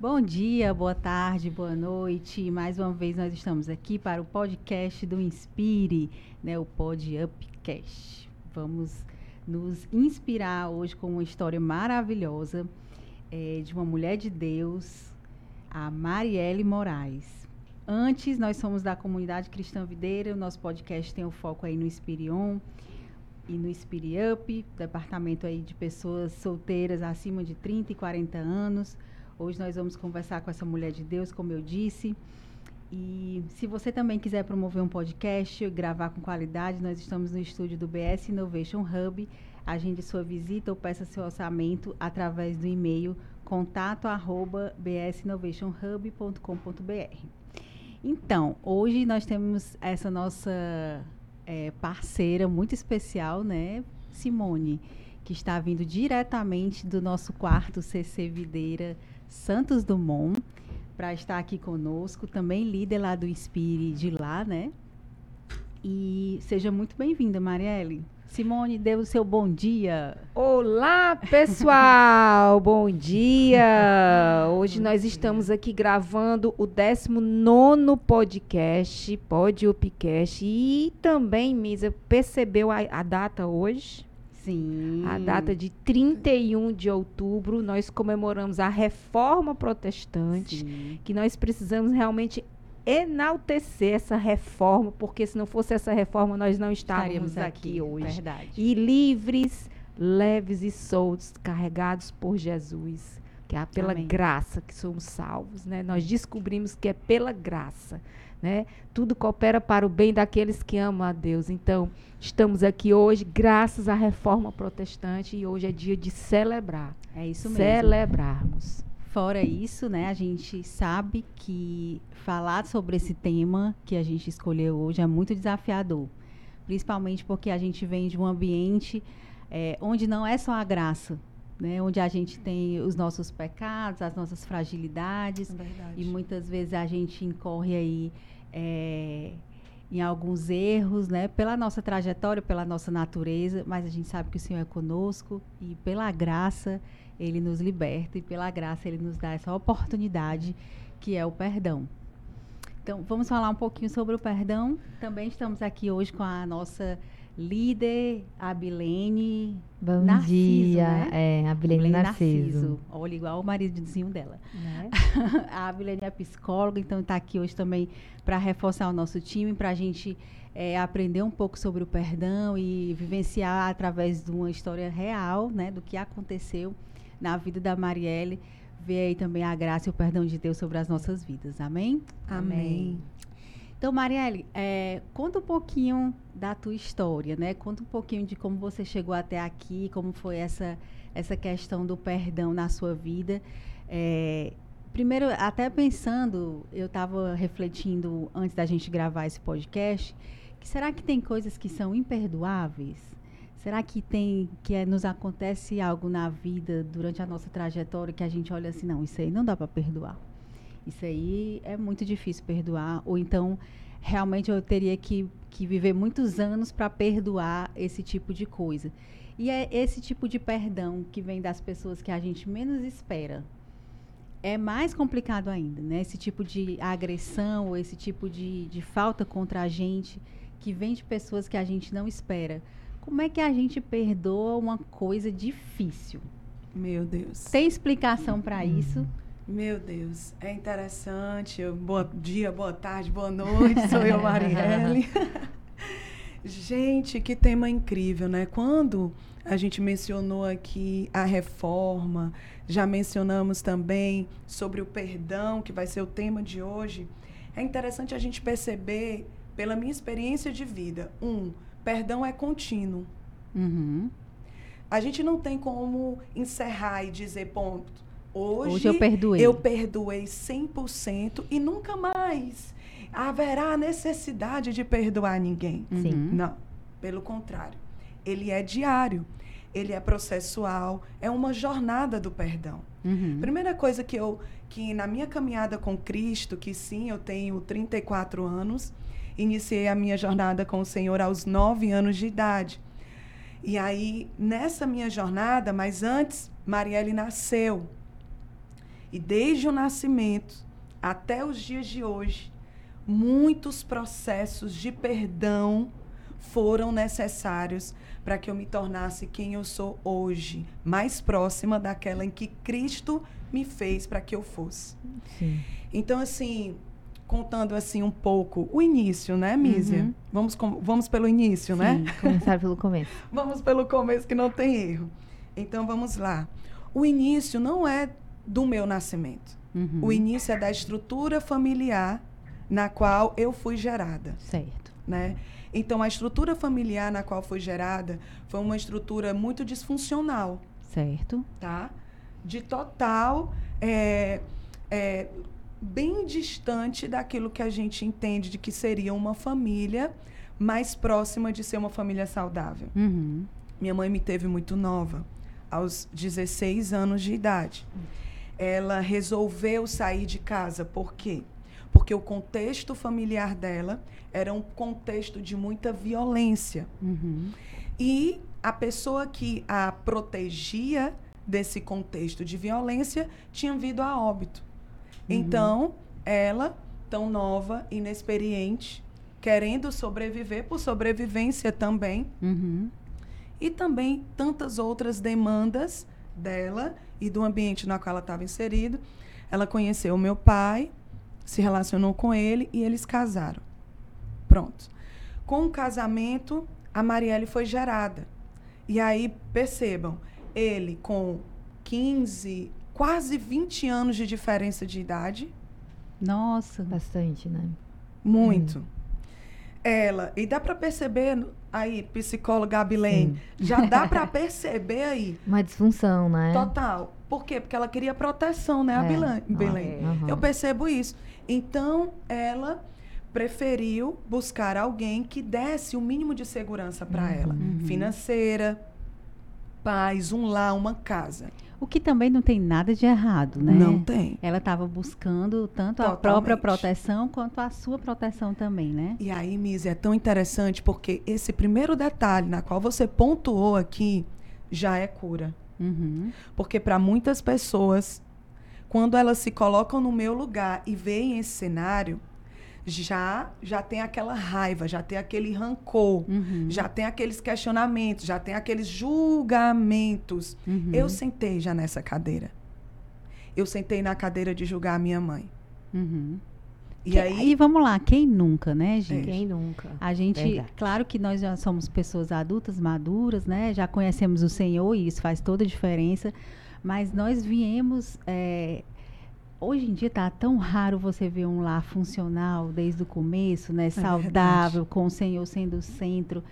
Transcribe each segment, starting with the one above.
Bom dia, boa tarde, boa noite. Mais uma vez nós estamos aqui para o podcast do Inspire, né, o Pod Upcast. Vamos nos inspirar hoje com uma história maravilhosa é, de uma mulher de Deus, a Marielle Moraes. Antes, nós somos da comunidade Cristã Videira, o nosso podcast tem o foco aí no Inspirion e no Inspire Up, departamento aí de pessoas solteiras acima de 30 e 40 anos, Hoje nós vamos conversar com essa mulher de Deus, como eu disse. E se você também quiser promover um podcast, gravar com qualidade, nós estamos no estúdio do BS Innovation Hub. Agende sua visita ou peça seu orçamento através do e-mail contato@bsinnovationhub.com.br. Então, hoje nós temos essa nossa é, parceira muito especial, né, Simone, que está vindo diretamente do nosso quarto CC Videira Santos Dumont para estar aqui conosco, também líder lá do Inspire de lá, né? E seja muito bem-vinda, Marielle. Simone, dê o seu bom dia. Olá, pessoal! bom dia! Hoje nós estamos aqui gravando o 19 podcast, Pod Upcast. E também, Misa, percebeu a, a data hoje? Sim. A data de 31 de outubro, nós comemoramos a reforma protestante, Sim. que nós precisamos realmente enaltecer essa reforma, porque se não fosse essa reforma, nós não estávamos aqui, aqui hoje. Verdade. E livres, leves e soltos, carregados por Jesus, que é pela Amém. graça que somos salvos, né? Nós descobrimos que é pela graça né? Tudo coopera para o bem daqueles que amam a Deus. Então, estamos aqui hoje graças à reforma protestante e hoje é dia de celebrar. É isso mesmo. Celebrarmos. Fora isso, né, a gente sabe que falar sobre esse tema que a gente escolheu hoje é muito desafiador. Principalmente porque a gente vem de um ambiente é, onde não é só a graça, né, onde a gente tem os nossos pecados, as nossas fragilidades. É e muitas vezes a gente incorre aí é, em alguns erros, né? Pela nossa trajetória, pela nossa natureza, mas a gente sabe que o Senhor é conosco e pela graça Ele nos liberta e pela graça Ele nos dá essa oportunidade que é o perdão. Então, vamos falar um pouquinho sobre o perdão. Também estamos aqui hoje com a nossa líder Abilene Bom Narciso, dia, né? é, Abilene Narciso. Narciso. Olha, igual o maridozinho dela. Né? a Abilene é psicóloga, então está aqui hoje também para reforçar o nosso time, para a gente é, aprender um pouco sobre o perdão e vivenciar através de uma história real, né, do que aconteceu na vida da Marielle, ver aí também a graça e o perdão de Deus sobre as nossas vidas. Amém? Amém. Então, Marielle, é, conta um pouquinho da tua história, né? Conta um pouquinho de como você chegou até aqui, como foi essa, essa questão do perdão na sua vida. É, primeiro, até pensando, eu estava refletindo antes da gente gravar esse podcast, que será que tem coisas que são imperdoáveis? Será que tem que é, nos acontece algo na vida durante a nossa trajetória que a gente olha assim, não, isso aí não dá para perdoar? Isso aí é muito difícil perdoar. Ou então, realmente eu teria que, que viver muitos anos para perdoar esse tipo de coisa. E é esse tipo de perdão que vem das pessoas que a gente menos espera. É mais complicado ainda, né? Esse tipo de agressão ou esse tipo de, de falta contra a gente que vem de pessoas que a gente não espera. Como é que a gente perdoa uma coisa difícil? Meu Deus. Tem explicação para isso? Meu Deus, é interessante. Bom dia, boa tarde, boa noite. Sou eu, Marielle. gente, que tema incrível, né? Quando a gente mencionou aqui a reforma, já mencionamos também sobre o perdão, que vai ser o tema de hoje. É interessante a gente perceber, pela minha experiência de vida, um, perdão é contínuo. Uhum. A gente não tem como encerrar e dizer, ponto, Hoje, Hoje eu perdoei. Eu perdoei 100% e nunca mais haverá necessidade de perdoar ninguém. Sim. Não. Pelo contrário. Ele é diário. Ele é processual, é uma jornada do perdão. Uhum. Primeira coisa que eu que na minha caminhada com Cristo, que sim, eu tenho 34 anos, iniciei a minha jornada com o Senhor aos 9 anos de idade. E aí, nessa minha jornada, mas antes, Marielle nasceu. E desde o nascimento até os dias de hoje, muitos processos de perdão foram necessários para que eu me tornasse quem eu sou hoje, mais próxima daquela em que Cristo me fez para que eu fosse. Sim. Então, assim, contando assim um pouco o início, né, Mísia? Uhum. Vamos, com, vamos pelo início, Sim, né? Começar pelo começo. vamos pelo começo que não tem erro. Então vamos lá. O início não é do meu nascimento. Uhum. O início é da estrutura familiar na qual eu fui gerada. Certo. Né? Então, a estrutura familiar na qual foi gerada foi uma estrutura muito disfuncional. Certo. Tá? De total. É, é, bem distante daquilo que a gente entende de que seria uma família mais próxima de ser uma família saudável. Uhum. Minha mãe me teve muito nova, aos 16 anos de idade. Ela resolveu sair de casa, por quê? Porque o contexto familiar dela era um contexto de muita violência. Uhum. E a pessoa que a protegia desse contexto de violência tinha vindo a óbito. Uhum. Então, ela, tão nova, inexperiente, querendo sobreviver por sobrevivência também, uhum. e também tantas outras demandas dela e do ambiente no qual ela estava inserido. Ela conheceu o meu pai, se relacionou com ele e eles casaram. Pronto. Com o casamento, a Marielle foi gerada. E aí, percebam, ele com 15, quase 20 anos de diferença de idade. Nossa. Bastante, né? Muito. Hum. Ela, e dá para perceber aí, psicóloga Abilene, já dá para perceber aí. Uma disfunção, né? Total. Por quê? Porque ela queria proteção, né, é. Abilene? Belém. Uhum. Eu percebo isso. Então, ela preferiu buscar alguém que desse o mínimo de segurança para uhum. ela, financeira, paz, um lar, uma casa. O que também não tem nada de errado, né? Não tem. Ela estava buscando tanto Totalmente. a própria proteção quanto a sua proteção também, né? E aí, Mise, é tão interessante porque esse primeiro detalhe na qual você pontuou aqui já é cura. Uhum. Porque para muitas pessoas, quando elas se colocam no meu lugar e veem esse cenário, já já tem aquela raiva, já tem aquele rancor, uhum. já tem aqueles questionamentos, já tem aqueles julgamentos. Uhum. Eu sentei já nessa cadeira. Eu sentei na cadeira de julgar a minha mãe. Uhum. E que, aí, vamos lá, quem nunca, né, gente? Quem nunca? A gente, Verdade. claro que nós já somos pessoas adultas, maduras, né? Já conhecemos o Senhor e isso faz toda a diferença. Mas nós viemos é, hoje em dia está tão raro você ver um lar funcional desde o começo, né? É Saudável, com o Senhor sendo o centro.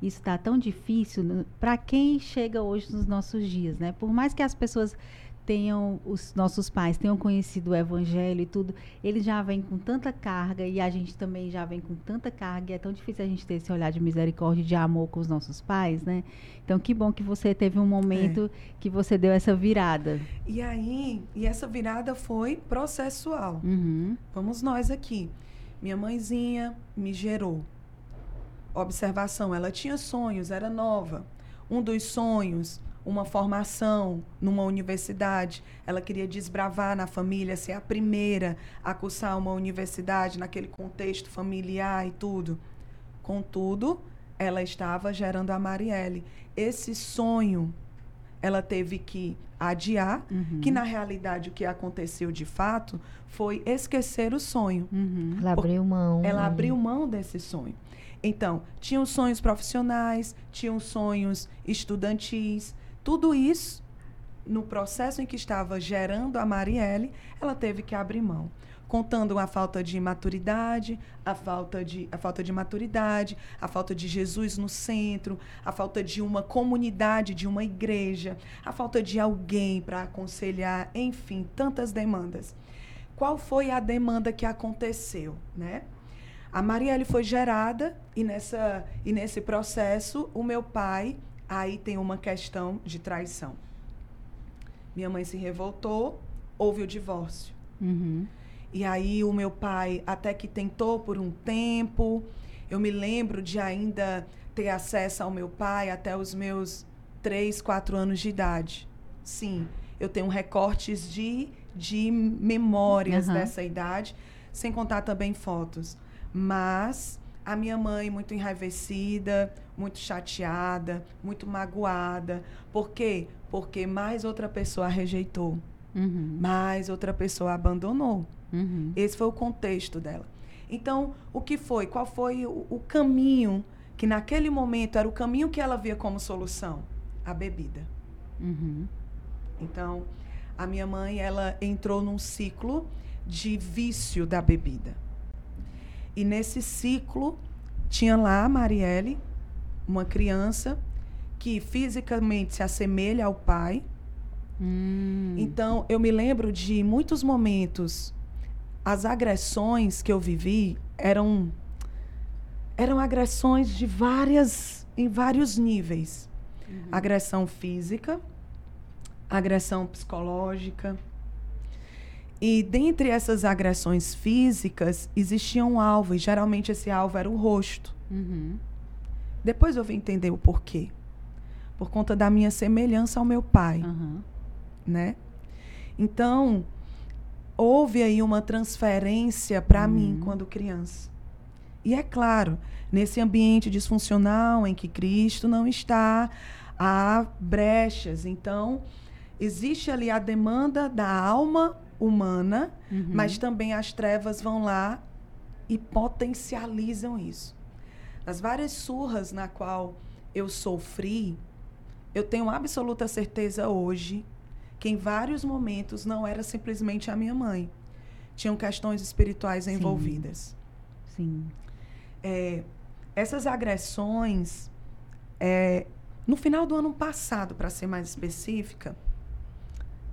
Isso está tão difícil para quem chega hoje nos nossos dias, né? Por mais que as pessoas tenham, os nossos pais tenham conhecido o evangelho e tudo, eles já vêm com tanta carga e a gente também já vem com tanta carga e é tão difícil a gente ter esse olhar de misericórdia e de amor com os nossos pais, né? Então, que bom que você teve um momento é. que você deu essa virada. E aí, e essa virada foi processual. Uhum. Vamos nós aqui. Minha mãezinha me gerou. Observação, ela tinha sonhos, era nova. Um dos sonhos uma formação numa universidade, ela queria desbravar na família, ser a primeira a cursar uma universidade naquele contexto familiar e tudo. Contudo, ela estava gerando a Marielle. Esse sonho ela teve que adiar, uhum. que na realidade o que aconteceu de fato foi esquecer o sonho. Uhum. Ela abriu mão. Ela abriu mão desse sonho. Então, tinham sonhos profissionais, tinham sonhos estudantis, tudo isso, no processo em que estava gerando a Marielle, ela teve que abrir mão contando a falta de maturidade, a falta de, a falta de maturidade, a falta de Jesus no centro, a falta de uma comunidade, de uma igreja, a falta de alguém para aconselhar, enfim, tantas demandas. Qual foi a demanda que aconteceu, né? A Marielle foi gerada e nessa e nesse processo o meu pai aí tem uma questão de traição. Minha mãe se revoltou, houve o divórcio. Uhum. E aí o meu pai até que tentou por um tempo. Eu me lembro de ainda ter acesso ao meu pai até os meus três, quatro anos de idade. Sim, eu tenho recortes de de memórias uhum. dessa idade, sem contar também fotos. Mas a minha mãe muito enraivecida, muito chateada, muito magoada. Por quê? Porque mais outra pessoa a rejeitou. Uhum. Mais outra pessoa a abandonou. Uhum. Esse foi o contexto dela. Então, o que foi? Qual foi o, o caminho que naquele momento era o caminho que ela via como solução? A bebida. Uhum. Então, a minha mãe, ela entrou num ciclo de vício da bebida. E nesse ciclo, tinha lá a Marielle, uma criança que fisicamente se assemelha ao pai. Hum. Então, eu me lembro de muitos momentos, as agressões que eu vivi eram eram agressões de várias em vários níveis. Uhum. Agressão física, agressão psicológica. E dentre essas agressões físicas, existia um alvo, e geralmente esse alvo era o rosto. Uhum. Depois eu vim entender o porquê. Por conta da minha semelhança ao meu pai. Uhum. Né? Então, houve aí uma transferência para uhum. mim quando criança. E é claro, nesse ambiente disfuncional em que Cristo não está, há brechas. Então, existe ali a demanda da alma humana, uhum. mas também as trevas vão lá e potencializam isso. As várias surras na qual eu sofri, eu tenho absoluta certeza hoje que em vários momentos não era simplesmente a minha mãe. Tinham questões espirituais Sim. envolvidas. Sim. É, essas agressões, é, no final do ano passado, para ser mais específica,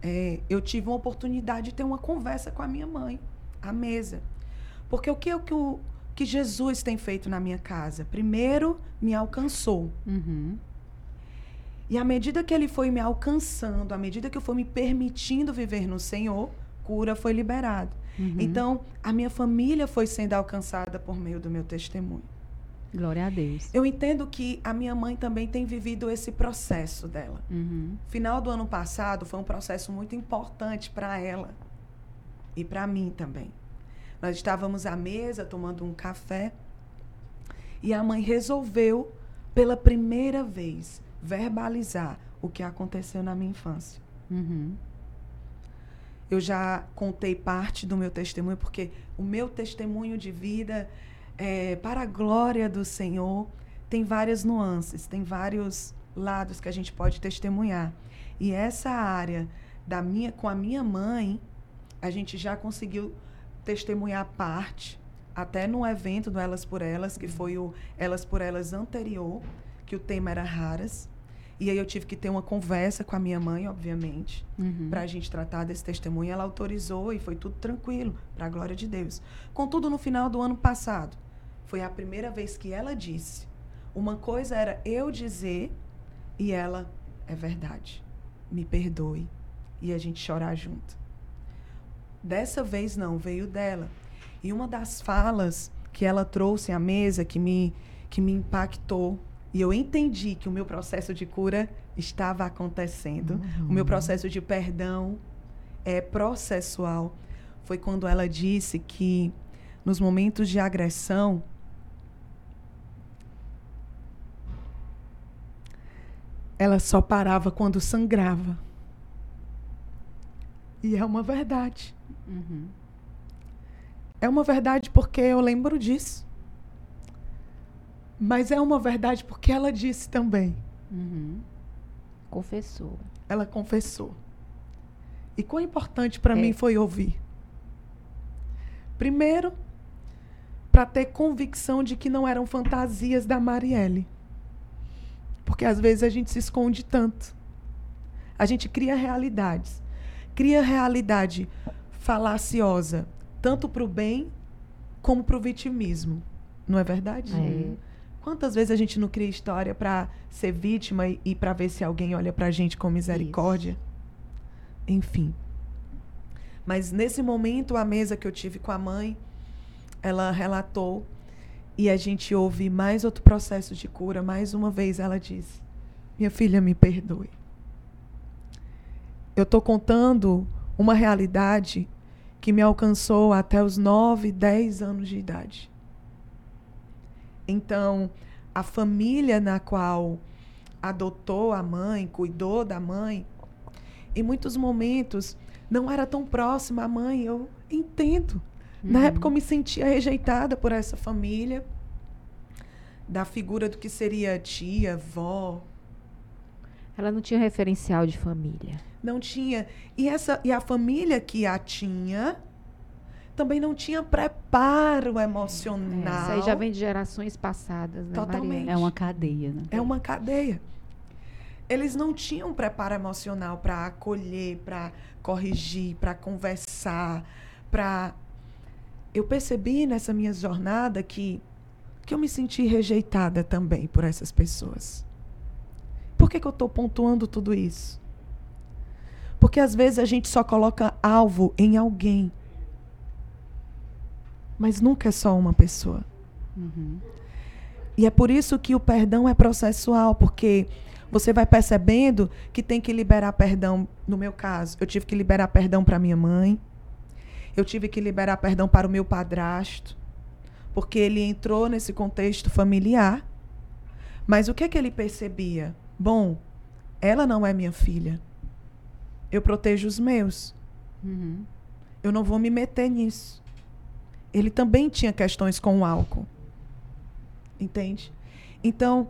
é, eu tive uma oportunidade de ter uma conversa com a minha mãe, à mesa. Porque o que, o que, Jesus tem feito na minha casa? Primeiro, me alcançou. Uhum. E à medida que ele foi me alcançando, à medida que eu fui me permitindo viver no Senhor, cura foi liberada. Uhum. Então, a minha família foi sendo alcançada por meio do meu testemunho. Glória a Deus. Eu entendo que a minha mãe também tem vivido esse processo dela. Uhum. Final do ano passado foi um processo muito importante para ela e para mim também. Nós estávamos à mesa tomando um café e a mãe resolveu, pela primeira vez, verbalizar o que aconteceu na minha infância. Uhum. Eu já contei parte do meu testemunho, porque o meu testemunho de vida é, para a glória do Senhor, tem várias nuances, tem vários lados que a gente pode testemunhar. E essa área da minha com a minha mãe, a gente já conseguiu testemunhar parte, até no evento do Elas por Elas, que foi o Elas por Elas anterior, que o tema era raras. E aí eu tive que ter uma conversa com a minha mãe, obviamente, uhum. para a gente tratar desse testemunho. Ela autorizou e foi tudo tranquilo, para a glória de Deus. Contudo, no final do ano passado, foi a primeira vez que ela disse. Uma coisa era eu dizer e ela é verdade. Me perdoe e a gente chorar junto. Dessa vez não, veio dela. E uma das falas que ela trouxe à mesa que me que me impactou e eu entendi que o meu processo de cura estava acontecendo. Uhum. O meu processo de perdão é processual. Foi quando ela disse que nos momentos de agressão ela só parava quando sangrava. E é uma verdade. Uhum. É uma verdade porque eu lembro disso. Mas é uma verdade porque ela disse também. Uhum. Confessou. Ela confessou. E quão importante para é. mim foi ouvir? Primeiro, para ter convicção de que não eram fantasias da Marielle. Porque às vezes a gente se esconde tanto. A gente cria realidades. Cria realidade falaciosa, tanto para o bem como para o vitimismo. Não é verdade? É. Quantas vezes a gente não cria história para ser vítima e, e para ver se alguém olha para a gente com misericórdia? Isso. Enfim. Mas nesse momento, a mesa que eu tive com a mãe, ela relatou e a gente ouve mais outro processo de cura. Mais uma vez ela diz: Minha filha, me perdoe. Eu estou contando uma realidade que me alcançou até os 9, 10 anos de idade. Então, a família na qual adotou a mãe, cuidou da mãe, em muitos momentos não era tão próxima à mãe. Eu entendo. Uhum. Na época eu me sentia rejeitada por essa família, da figura do que seria tia, vó. Ela não tinha referencial de família. Não tinha. E, essa, e a família que a tinha também não tinha preparo emocional. É, isso aí já vem de gerações passadas, né, Totalmente. Maria? É uma cadeia, né? É uma cadeia. Eles não tinham preparo emocional para acolher, para corrigir, para conversar, para eu percebi nessa minha jornada que que eu me senti rejeitada também por essas pessoas. Por que, que eu estou pontuando tudo isso? Porque às vezes a gente só coloca alvo em alguém mas nunca é só uma pessoa. Uhum. E é por isso que o perdão é processual, porque você vai percebendo que tem que liberar perdão. No meu caso, eu tive que liberar perdão para minha mãe, eu tive que liberar perdão para o meu padrasto, porque ele entrou nesse contexto familiar. Mas o que é que ele percebia? Bom, ela não é minha filha. Eu protejo os meus. Uhum. Eu não vou me meter nisso ele também tinha questões com o álcool. Entende? Então,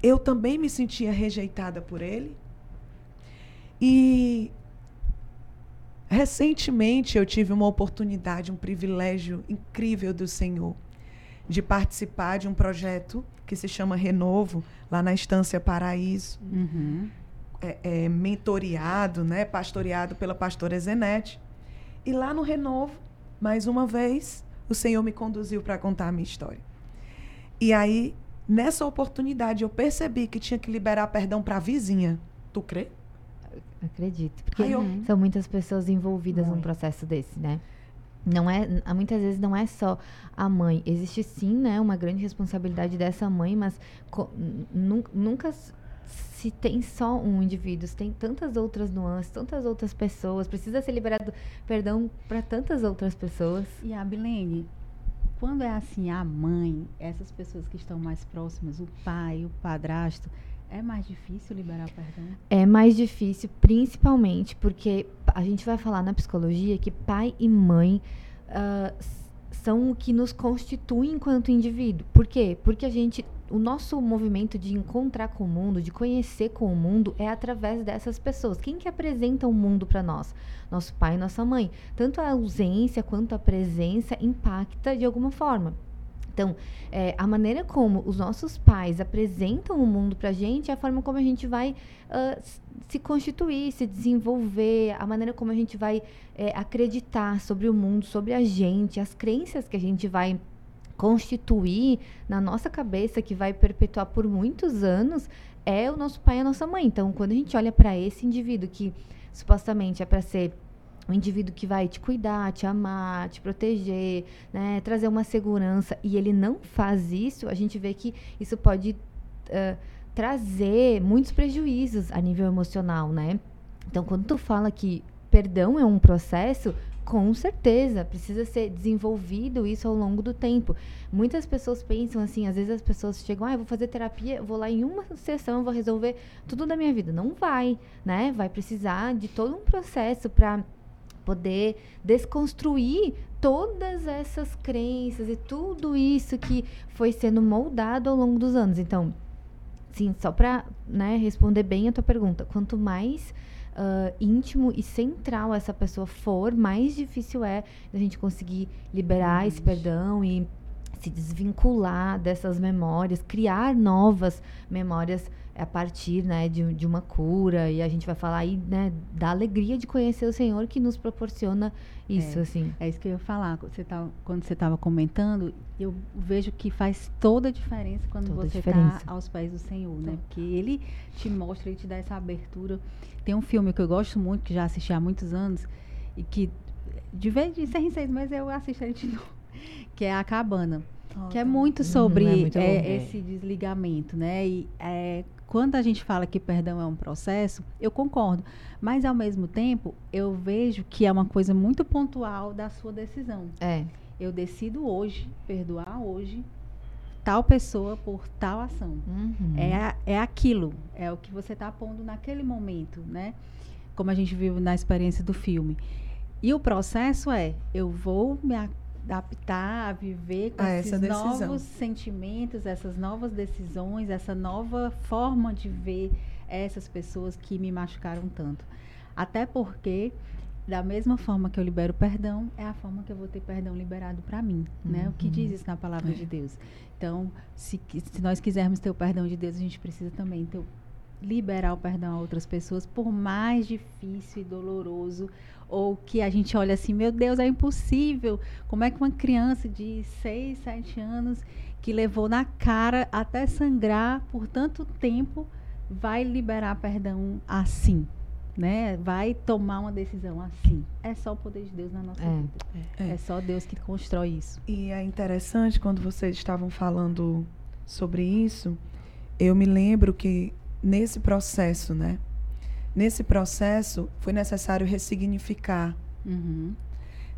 eu também me sentia rejeitada por ele. E recentemente eu tive uma oportunidade, um privilégio incrível do Senhor de participar de um projeto que se chama Renovo, lá na Estância Paraíso. Uhum. É, é, mentoriado, né, pastoreado pela pastora Zenete. E lá no Renovo, mais uma vez, o Senhor me conduziu para contar a minha história. E aí, nessa oportunidade, eu percebi que tinha que liberar perdão para a vizinha. Tu crê? Acredito. Porque eu... são muitas pessoas envolvidas num processo desse, né? Não é, muitas vezes não é só a mãe. Existe sim, né, uma grande responsabilidade dessa mãe, mas nunca se tem só um indivíduo, se tem tantas outras nuances, tantas outras pessoas, precisa ser liberado perdão para tantas outras pessoas. E a Bilene, quando é assim a mãe, essas pessoas que estão mais próximas, o pai, o padrasto, é mais difícil liberar perdão? É mais difícil, principalmente porque a gente vai falar na psicologia que pai e mãe uh, são o que nos constitui enquanto indivíduo. Por quê? Porque a gente o nosso movimento de encontrar com o mundo, de conhecer com o mundo, é através dessas pessoas. Quem que apresenta o mundo para nós? Nosso pai e nossa mãe. Tanto a ausência quanto a presença impacta de alguma forma. Então, é, a maneira como os nossos pais apresentam o mundo para a gente é a forma como a gente vai uh, se constituir, se desenvolver, a maneira como a gente vai é, acreditar sobre o mundo, sobre a gente, as crenças que a gente vai constituir na nossa cabeça, que vai perpetuar por muitos anos, é o nosso pai e a nossa mãe. Então, quando a gente olha para esse indivíduo que supostamente é para ser um indivíduo que vai te cuidar, te amar, te proteger, né, trazer uma segurança, e ele não faz isso, a gente vê que isso pode uh, trazer muitos prejuízos a nível emocional, né? Então, quando tu fala que perdão é um processo, com certeza, precisa ser desenvolvido isso ao longo do tempo. Muitas pessoas pensam assim, às vezes as pessoas chegam, ah, eu vou fazer terapia, vou lá em uma sessão, vou resolver tudo da minha vida. Não vai, né? Vai precisar de todo um processo para poder desconstruir todas essas crenças e tudo isso que foi sendo moldado ao longo dos anos. Então, sim, só para né, responder bem a tua pergunta, quanto mais uh, íntimo e central essa pessoa for, mais difícil é a gente conseguir liberar esse perdão e se desvincular dessas memórias, criar novas memórias a partir né, de, de uma cura. E a gente vai falar aí né, da alegria de conhecer o Senhor que nos proporciona isso. É, assim. é isso que eu ia falar. Você tá, quando você estava comentando, eu vejo que faz toda a diferença quando toda você está aos pés do Senhor. Né? Porque Ele te mostra, Ele te dá essa abertura. Tem um filme que eu gosto muito, que já assisti há muitos anos, e que de vez de seis em seis meses eu assisto ele de novo, que é A Cabana. Oh, que é muito sobre é muito é, esse desligamento, né? E é, quando a gente fala que perdão é um processo, eu concordo. Mas, ao mesmo tempo, eu vejo que é uma coisa muito pontual da sua decisão. É. Eu decido hoje, perdoar hoje, tal pessoa por tal ação. Uhum. É, é aquilo, é o que você está pondo naquele momento, né? Como a gente viu na experiência do filme. E o processo é, eu vou me adaptar a viver com A esses novos sentimentos, essas novas decisões, essa nova forma de ver essas pessoas que me machucaram tanto. Até porque, da mesma forma que eu libero perdão, é a forma que eu vou ter perdão liberado para mim, né? O que Uhum. diz isso na palavra É. de Deus. Então, se, se nós quisermos ter o perdão de Deus, a gente precisa também ter o- liberar o perdão a outras pessoas, por mais difícil e doloroso, ou que a gente olha assim, meu Deus, é impossível. Como é que uma criança de 6, 7 anos, que levou na cara até sangrar por tanto tempo, vai liberar perdão assim? Né? Vai tomar uma decisão assim. É só o poder de Deus na nossa É. vida. É. É só Deus que constrói isso. E é interessante quando vocês estavam falando sobre isso, eu me lembro que nesse processo, né? Nesse processo foi necessário ressignificar. Uhum.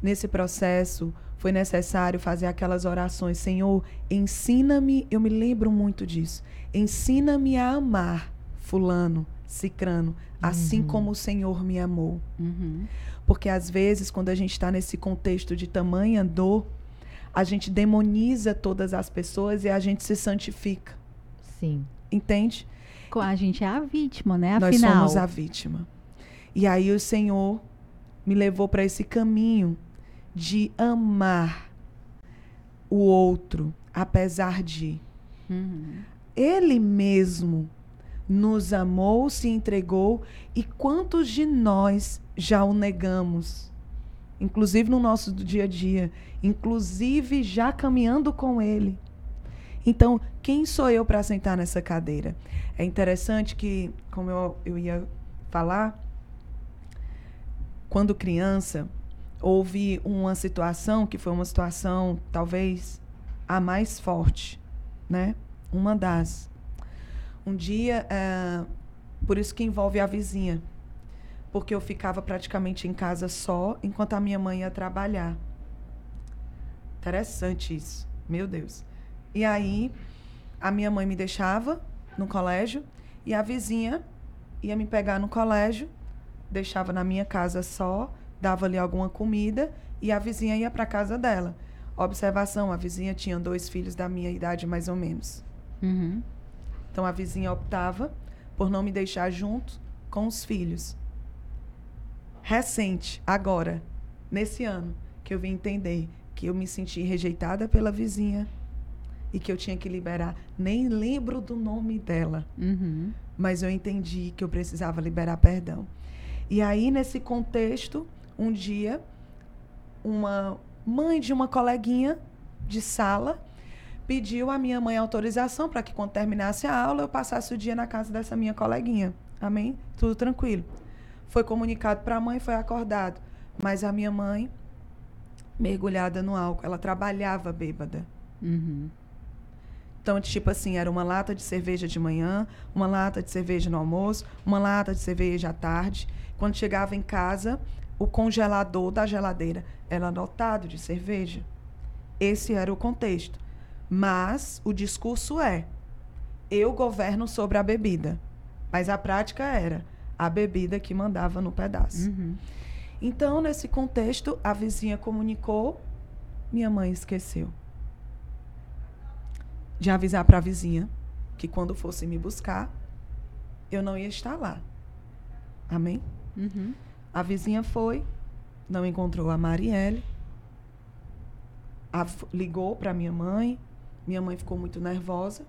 Nesse processo foi necessário fazer aquelas orações, Senhor, ensina-me, eu me lembro muito disso. Ensina-me a amar fulano, cicrano, assim Uhum. como o Senhor me amou. Uhum. Porque às vezes, quando a gente está nesse contexto de tamanha dor, a gente demoniza todas as pessoas e a gente se santifica. Sim. Entende? A gente é a vítima, né? Nós Afinal. somos a vítima. E aí o Senhor me levou para esse caminho de amar o outro, apesar de. Uhum. Ele mesmo nos amou, se entregou, e quantos de nós já o negamos? Inclusive no nosso dia a dia, inclusive já caminhando com ele. Então, quem sou eu para sentar nessa cadeira? É interessante que, como eu, eu ia falar, quando criança, houve uma situação que foi uma situação talvez a mais forte, né? Uma das. Um dia, eh, por isso que envolve a vizinha, porque eu ficava praticamente em casa só enquanto a minha mãe ia trabalhar. Interessante isso, meu Deus. E aí, a minha mãe me deixava no colégio e a vizinha ia me pegar no colégio, deixava na minha casa só, dava ali alguma comida e a vizinha ia para casa dela. Observação: a vizinha tinha dois filhos da minha idade, mais ou menos. Uhum. Então a vizinha optava por não me deixar junto com os filhos. Recente, agora, nesse ano, que eu vim entender que eu me senti rejeitada pela vizinha e que eu tinha que liberar. Nem lembro do nome dela, Uhum. mas eu entendi que eu precisava liberar perdão. E aí, nesse contexto, um dia, uma mãe de uma coleguinha de sala pediu à minha mãe autorização para que, quando terminasse a aula, eu passasse o dia na casa dessa minha coleguinha. Amém? Tudo tranquilo. Foi comunicado para a mãe, foi acordado. Mas a minha mãe, mergulhada no álcool, ela trabalhava bêbada. Uhum. Então, tipo assim, era uma lata de cerveja de manhã, uma lata de cerveja no almoço, uma lata de cerveja à tarde. Quando chegava em casa, o congelador da geladeira era lotado de cerveja. Esse era o contexto. Mas o discurso é: eu governo sobre a bebida. Mas a prática era a bebida que mandava no pedaço. Uhum. Então, nesse contexto, a vizinha comunicou, minha mãe esqueceu de avisar para a vizinha que quando fosse me buscar, eu não ia estar lá. Amém? Uhum. A vizinha foi, não encontrou a Marielle, a- ligou para minha mãe, minha mãe ficou muito nervosa,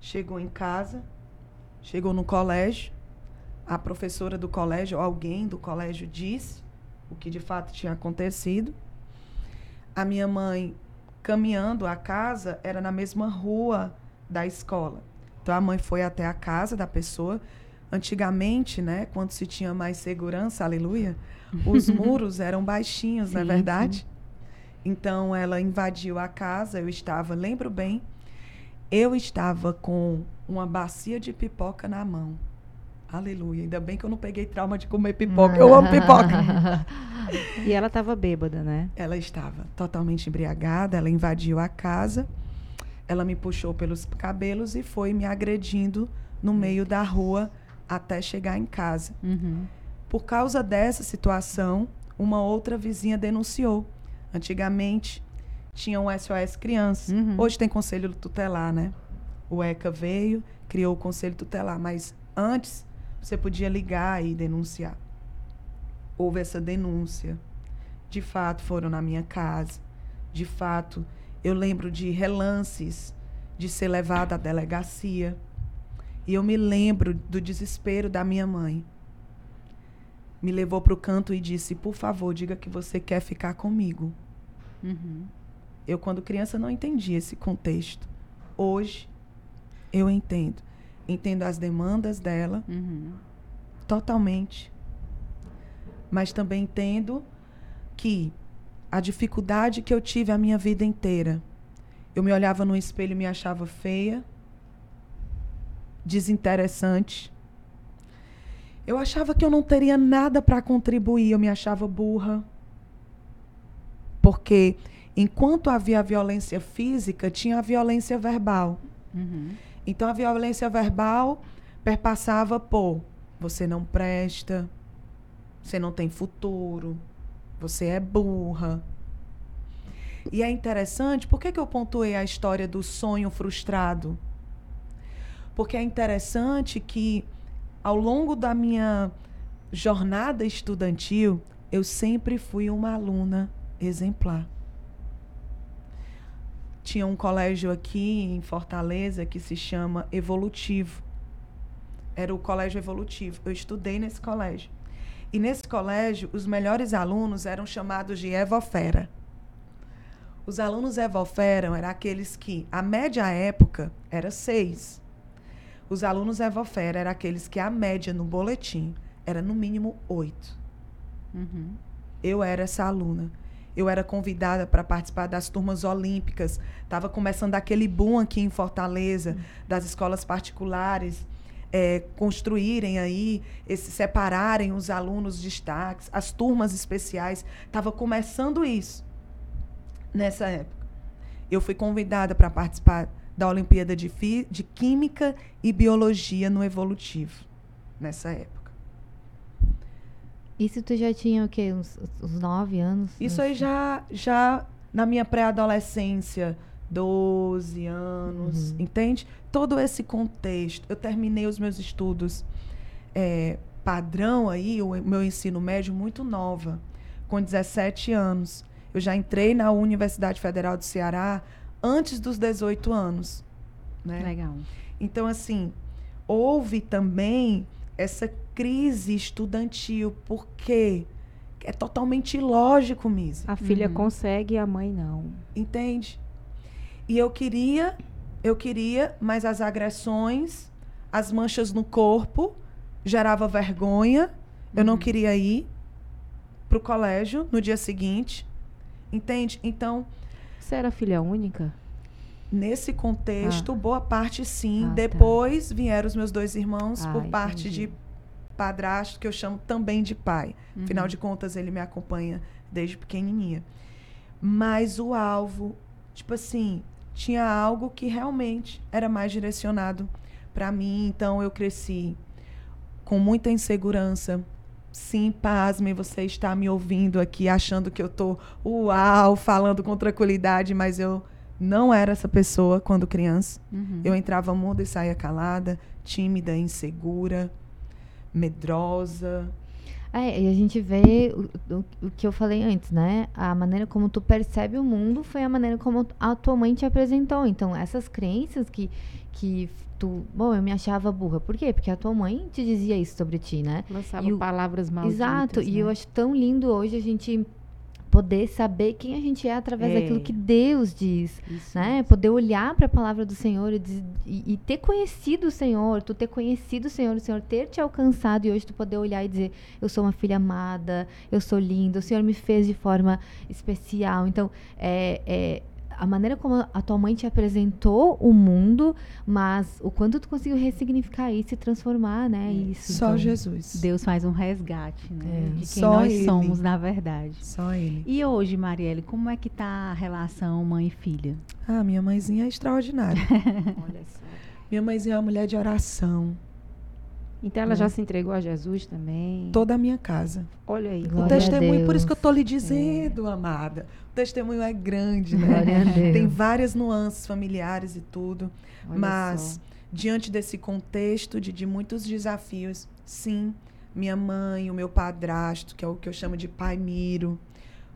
chegou em casa, chegou no colégio, a professora do colégio, ou alguém do colégio disse o que de fato tinha acontecido. A minha mãe, caminhando a casa, era na mesma rua da escola. Então a mãe foi até a casa da pessoa. Antigamente, né, quando se tinha mais segurança, aleluia, os muros eram baixinhos, não é Sim, verdade? Então ela invadiu a casa, eu estava, lembro bem, Eu estava com uma bacia de pipoca na mão. Aleluia. Ainda bem que eu não peguei trauma de comer pipoca. Eu amo pipoca. e ela estava bêbada, né? Ela estava totalmente embriagada. Ela invadiu a casa. Ela me puxou pelos cabelos e foi me agredindo no meio da rua até chegar em casa. Uhum. Por causa dessa situação, uma outra vizinha denunciou. Antigamente tinha um SOS Criança. Uhum. Hoje tem conselho tutelar, né? O ECA veio, criou o conselho tutelar, mas antes você podia ligar e denunciar. Houve essa denúncia. De fato, foram na minha casa. De fato, eu lembro de relances de ser levada à delegacia. E eu me lembro do desespero da minha mãe. Me levou para o canto e disse: Por favor, diga que você quer ficar comigo. Uhum. Eu, quando criança, não entendia esse contexto. Hoje, eu entendo. Entendo as demandas dela Uhum. totalmente. Mas também entendo que a dificuldade que eu tive a minha vida inteira, eu me olhava no espelho e me achava feia, desinteressante. Eu achava que eu não teria nada para contribuir, eu me achava burra. Porque enquanto havia a violência física, tinha a violência verbal. Uhum. Então a violência verbal perpassava por você não presta, você não tem futuro, você é burra. E é interessante, por que, que eu pontuei a história do sonho frustrado? Porque é interessante que ao longo da minha jornada estudantil, eu sempre fui uma aluna exemplar. Tinha um colégio aqui em Fortaleza que se chama Evolutivo. Era o colégio evolutivo. Eu estudei nesse colégio. E nesse colégio, os melhores alunos eram chamados de Evofera. Os alunos Evofera eram aqueles que, a média época, era seis. Os alunos Evofera eram aqueles que a média no boletim era no mínimo oito. Uhum. Eu era essa aluna. Eu era convidada para participar das turmas olímpicas. Estava começando aquele boom aqui em Fortaleza, das escolas particulares é, construírem aí, esse, separarem os alunos destaques, as turmas especiais. Estava começando isso nessa época. Eu fui convidada para participar da Olimpíada de, Fi, de Química e Biologia no Evolutivo, nessa época. Isso tu já tinha o quê? Uns, uns nove anos? Isso aí já, já na minha pré-adolescência, 12 anos, Uhum. entende? Todo esse contexto. Eu terminei os meus estudos é, padrão aí, o meu ensino médio muito nova, com 17 anos. Eu já entrei na Universidade Federal do Ceará antes dos 18 anos. Né? Legal. Então, assim, houve também essa crise estudantil, porque é totalmente ilógico, Misa. A filha Uhum. consegue e a mãe não. Entende? E eu queria, eu queria, mas as agressões, as manchas no corpo, gerava vergonha. Eu não queria ir pro colégio no dia seguinte. Entende? Então, Você era filha única? nesse contexto, boa parte sim. Ah, tá. Depois vieram os meus dois irmãos Ah, por parte entendi. de padrasto, que eu chamo também de pai. Uhum. Afinal de contas, ele me acompanha desde pequenininha. Mas o alvo, tipo assim, tinha algo que realmente era mais direcionado para mim. Então eu cresci com muita insegurança. Sim, pasme, você está me ouvindo aqui achando que eu tô uau, falando com tranquilidade, mas eu não era essa pessoa quando criança. Uhum. Eu entrava muda e saía calada, tímida, insegura, medrosa. É, e a gente vê o, o, o que eu falei antes, né? A maneira como tu percebe o mundo foi a maneira como a tua mãe te apresentou. Então, essas crenças que, que tu. Bom, eu me achava burra. Por quê? Porque a tua mãe te dizia isso sobre ti, né? Lançava E o- palavras malditas. Exato. E né? eu acho tão lindo hoje a gente poder saber quem a gente é através É. daquilo que Deus diz Isso né? mesmo. Poder olhar para a palavra do Senhor e, diz- e- e ter conhecido o Senhor, tu ter conhecido o Senhor, o Senhor ter te alcançado e hoje tu poder olhar e dizer, eu sou uma filha amada, eu sou linda, o Senhor me fez de forma especial. Então, é, é, a maneira como a tua mãe te apresentou o mundo, mas o quanto tu conseguiu ressignificar isso e transformar, né? Isso. Só então. Jesus. Deus faz um resgate, né? É. De quem Só nós ele. somos, na verdade. Só ele. E hoje, Marielle, como é que tá a relação mãe e filha? Ah, minha mãezinha é extraordinária. Olha só. minha mãezinha é uma mulher de oração. Então ela já se entregou a Jesus também. Toda a minha casa. Olha aí. Glória o a testemunho, por isso que eu tô lhe dizendo, amada. O testemunho é grande, né? Glória a Deus. Tem várias nuances familiares e tudo. Olha mas, só. diante desse contexto de, de muitos desafios, sim, minha mãe, o meu padrasto, que é o que eu chamo de pai Miro,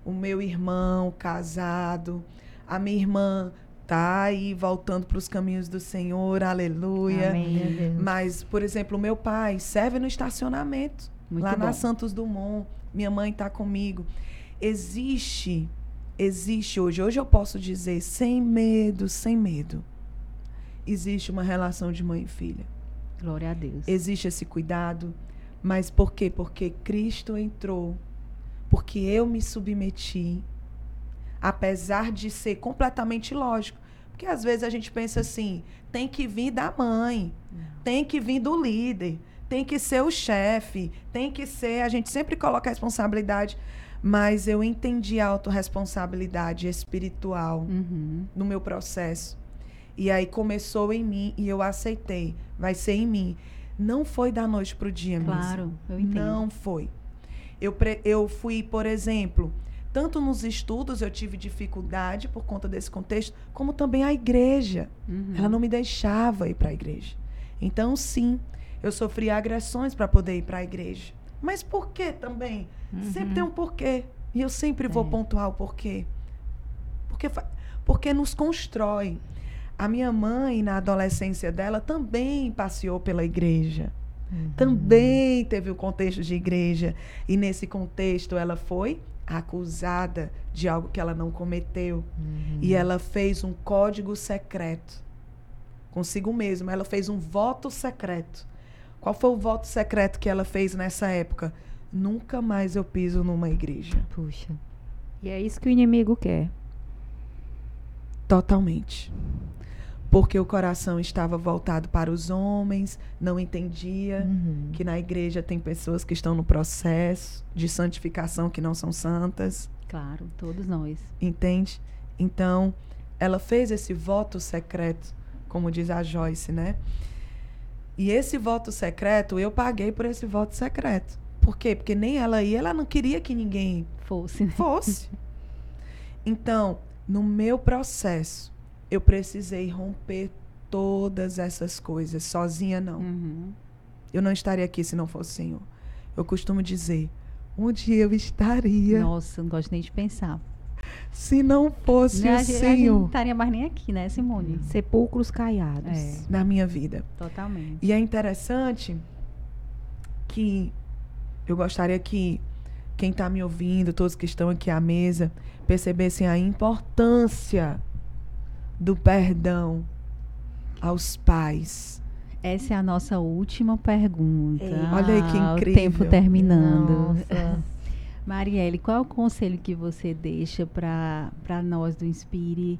o meu irmão casado, a minha irmã tá aí voltando para os caminhos do Senhor, aleluia. Amém. Mas, por exemplo, meu pai serve no estacionamento, Muito lá na bom. Santos Dumont. Minha mãe está comigo. Existe, existe hoje, hoje eu posso dizer, sem medo, sem medo, existe uma relação de mãe e filha. Glória a Deus. Existe esse cuidado. Mas por quê? Porque Cristo entrou. Porque eu me submeti. Apesar de ser completamente lógico. Porque às vezes a gente pensa assim: tem que vir da mãe, tem que vir do líder, tem que ser o chefe, tem que ser. A gente sempre coloca a responsabilidade. Mas eu entendi a autorresponsabilidade espiritual Uhum. no meu processo. E aí começou em mim e eu aceitei. Vai ser em mim. Não foi da noite pro dia, Misa. Claro, eu entendo. Não foi. Eu, eu fui, por exemplo, tanto nos estudos eu tive dificuldade por conta desse contexto, como também a igreja. Uhum. Ela não me deixava ir para a igreja. Então, sim, eu sofri agressões para poder ir para a igreja. Mas por que também? Sempre tem um porquê. E eu sempre vou É. pontuar o porquê. Porque, porque nos constrói. A minha mãe, na adolescência dela, também passeou pela igreja. Também teve o contexto de igreja. E nesse contexto ela foi acusada de algo que ela não cometeu. E ela fez um código secreto consigo mesma. Ela fez um voto secreto. Qual foi o voto secreto que ela fez nessa época? Nunca mais eu piso numa igreja. Puxa. E é isso que o inimigo quer. Totalmente. Porque o coração estava voltado para os homens, não entendia Uhum. que na igreja tem pessoas que estão no processo de santificação que não são santas. Claro, todos nós. Entende? Então, ela fez esse voto secreto, como diz a Joyce, né? E esse voto secreto, eu paguei por esse voto secreto. Por quê? Porque nem ela ia, ela não queria que ninguém Fosse, né? fosse. Então, no meu processo, eu precisei romper todas essas coisas. Sozinha, não. Uhum. Eu não estaria aqui se não fosse o Senhor. Eu costumo dizer, onde eu estaria Nossa, não gosto nem de pensar. se não fosse Né, o a, gente não Senhor estaria mais nem aqui, né, Simone? Sepulcros caiados. É. na minha vida? Totalmente. E é interessante que eu gostaria que quem está me ouvindo, todos que estão aqui à mesa, percebessem a importância do perdão aos pais. Essa é a nossa última pergunta. Ei, olha aí que Ah, incrível. O tempo terminando. Nossa. Marielle, qual é o conselho que você deixa para nós do Inspire?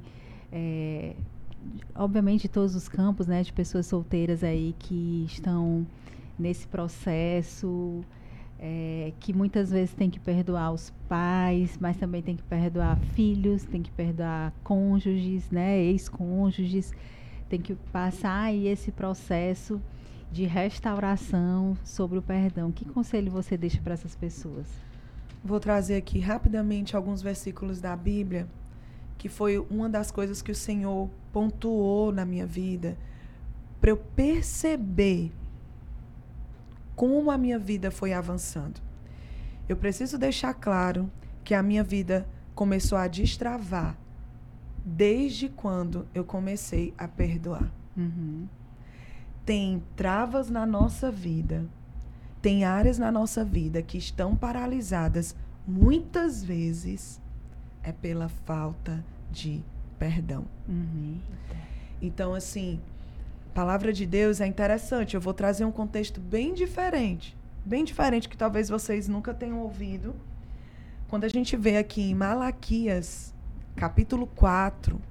É, obviamente, de todos os campos, né? De pessoas solteiras aí que estão nesse processo, é, que muitas vezes tem que perdoar os pais, mas também tem que perdoar filhos, tem que perdoar cônjuges, né? Ex-cônjuges. Tem que passar aí esse processo de restauração sobre o perdão. Que conselho você deixa para essas pessoas? Vou trazer aqui rapidamente alguns versículos da Bíblia, que foi uma das coisas que o Senhor pontuou na minha vida, para eu perceber como a minha vida foi avançando. Eu preciso deixar claro que a minha vida começou a destravar desde quando eu comecei a perdoar. Uhum. Tem travas na nossa vida, tem áreas na nossa vida que estão paralisadas, muitas vezes é pela falta de perdão. Uhum. Então, assim, palavra de Deus é interessante. Eu vou trazer um contexto bem diferente, bem diferente que talvez vocês nunca tenham ouvido. Quando a gente vê aqui em Malaquias, capítulo 4,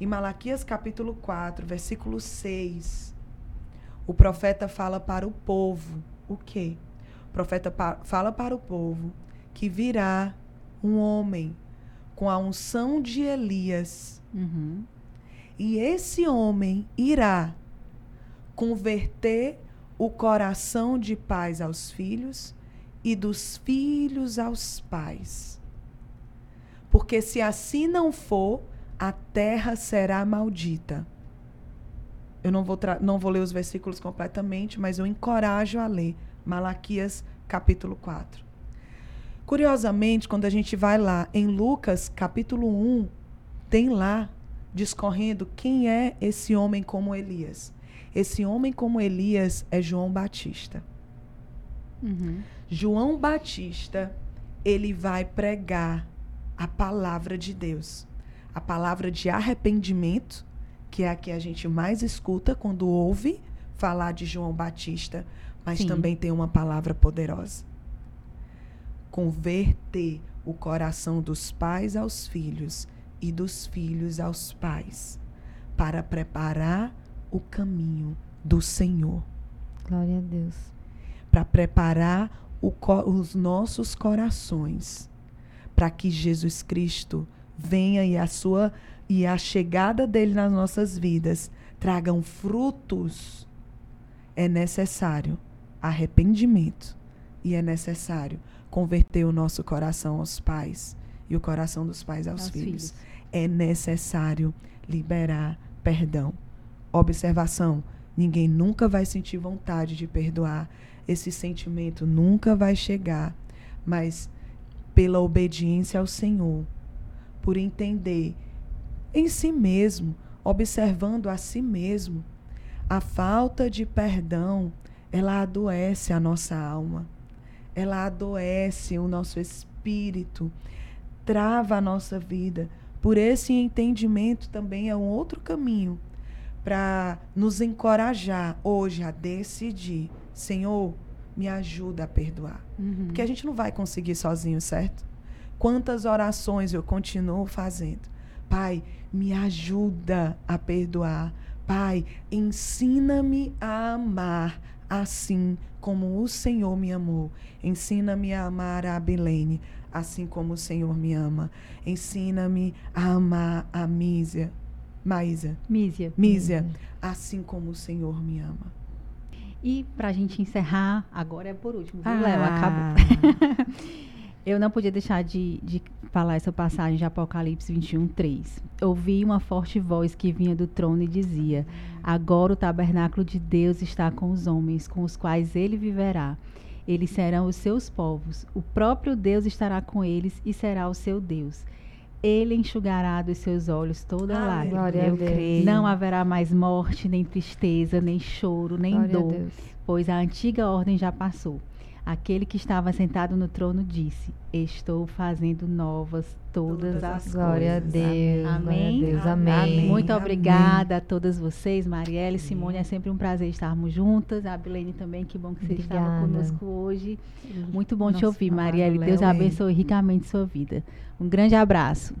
Em Malaquias capítulo 4, versículo 6, o profeta fala para o povo o quê? O profeta fala para o povo que virá um homem com a unção de Elias. Uhum. E esse homem irá converter o coração de pais aos filhos e dos filhos aos pais. Porque se assim não for, a terra será maldita. Eu não vou, não vou ler os versículos completamente, mas eu encorajo a ler Malaquias capítulo 4. Curiosamente, quando a gente vai lá em Lucas capítulo 1, tem lá discorrendo quem é esse homem como Elias. Esse homem como Elias é João Batista. Uhum. João Batista, ele vai pregar a palavra de Deus a palavra de arrependimento, que é a que a gente mais escuta quando ouve falar de João Batista, mas Sim. também tem uma palavra poderosa. Converter o coração dos pais aos filhos e dos filhos aos pais, para preparar o caminho do Senhor. Glória a Deus. Para preparar os nossos corações, para que Jesus Cristo venha e a sua e a chegada dele nas nossas vidas tragam frutos, é necessário arrependimento e é necessário converter o nosso coração aos pais e o coração dos pais aos, aos filhos. filhos. É necessário liberar perdão. Observação: ninguém nunca vai sentir vontade de perdoar. Esse sentimento nunca vai chegar, mas pela obediência ao Senhor, por entender em si mesmo, observando a si mesmo. A falta de perdão, ela adoece a nossa alma. Ela adoece o nosso espírito, trava a nossa vida. Por esse entendimento também é um outro caminho para nos encorajar hoje a decidir, Senhor, me ajuda a perdoar. Uhum. Porque a gente não vai conseguir sozinho, certo? Quantas orações eu continuo fazendo? Pai, me ajuda a perdoar. Pai, ensina-me a amar assim como o Senhor me amou. Ensina-me a amar a Abilene assim como o Senhor me ama. Ensina-me a amar a Mísia. Maísa. Mísia. Mísia, assim como o Senhor me ama. E para a gente encerrar, agora é por último, viu, ah. Léo? Acabou. Eu não podia deixar de, de falar essa passagem de Apocalipse 21, 3. Ouvi uma forte voz que vinha do trono e dizia: Agora o tabernáculo de Deus está com os homens, com os quais ele viverá. Eles serão os seus povos. O próprio Deus estará com eles e será o seu Deus. Ele enxugará dos seus olhos toda a lágrima. Eu creio. Não haverá mais morte, nem tristeza, nem choro, nem Glória dor, pois a antiga ordem já passou. Aquele que estava sentado no trono disse: Estou fazendo novas todas, todas as glória coisas. Glória a Deus. Amém. Deus, amém. amém. Muito obrigada a todas vocês, Marielle e Simone. É sempre um prazer estarmos juntas. A Abilene também, que bom que você obrigada. estava conosco hoje. Muito bom Nossa, te ouvir, Marielle. Deus abençoe ricamente sua vida. Um grande abraço.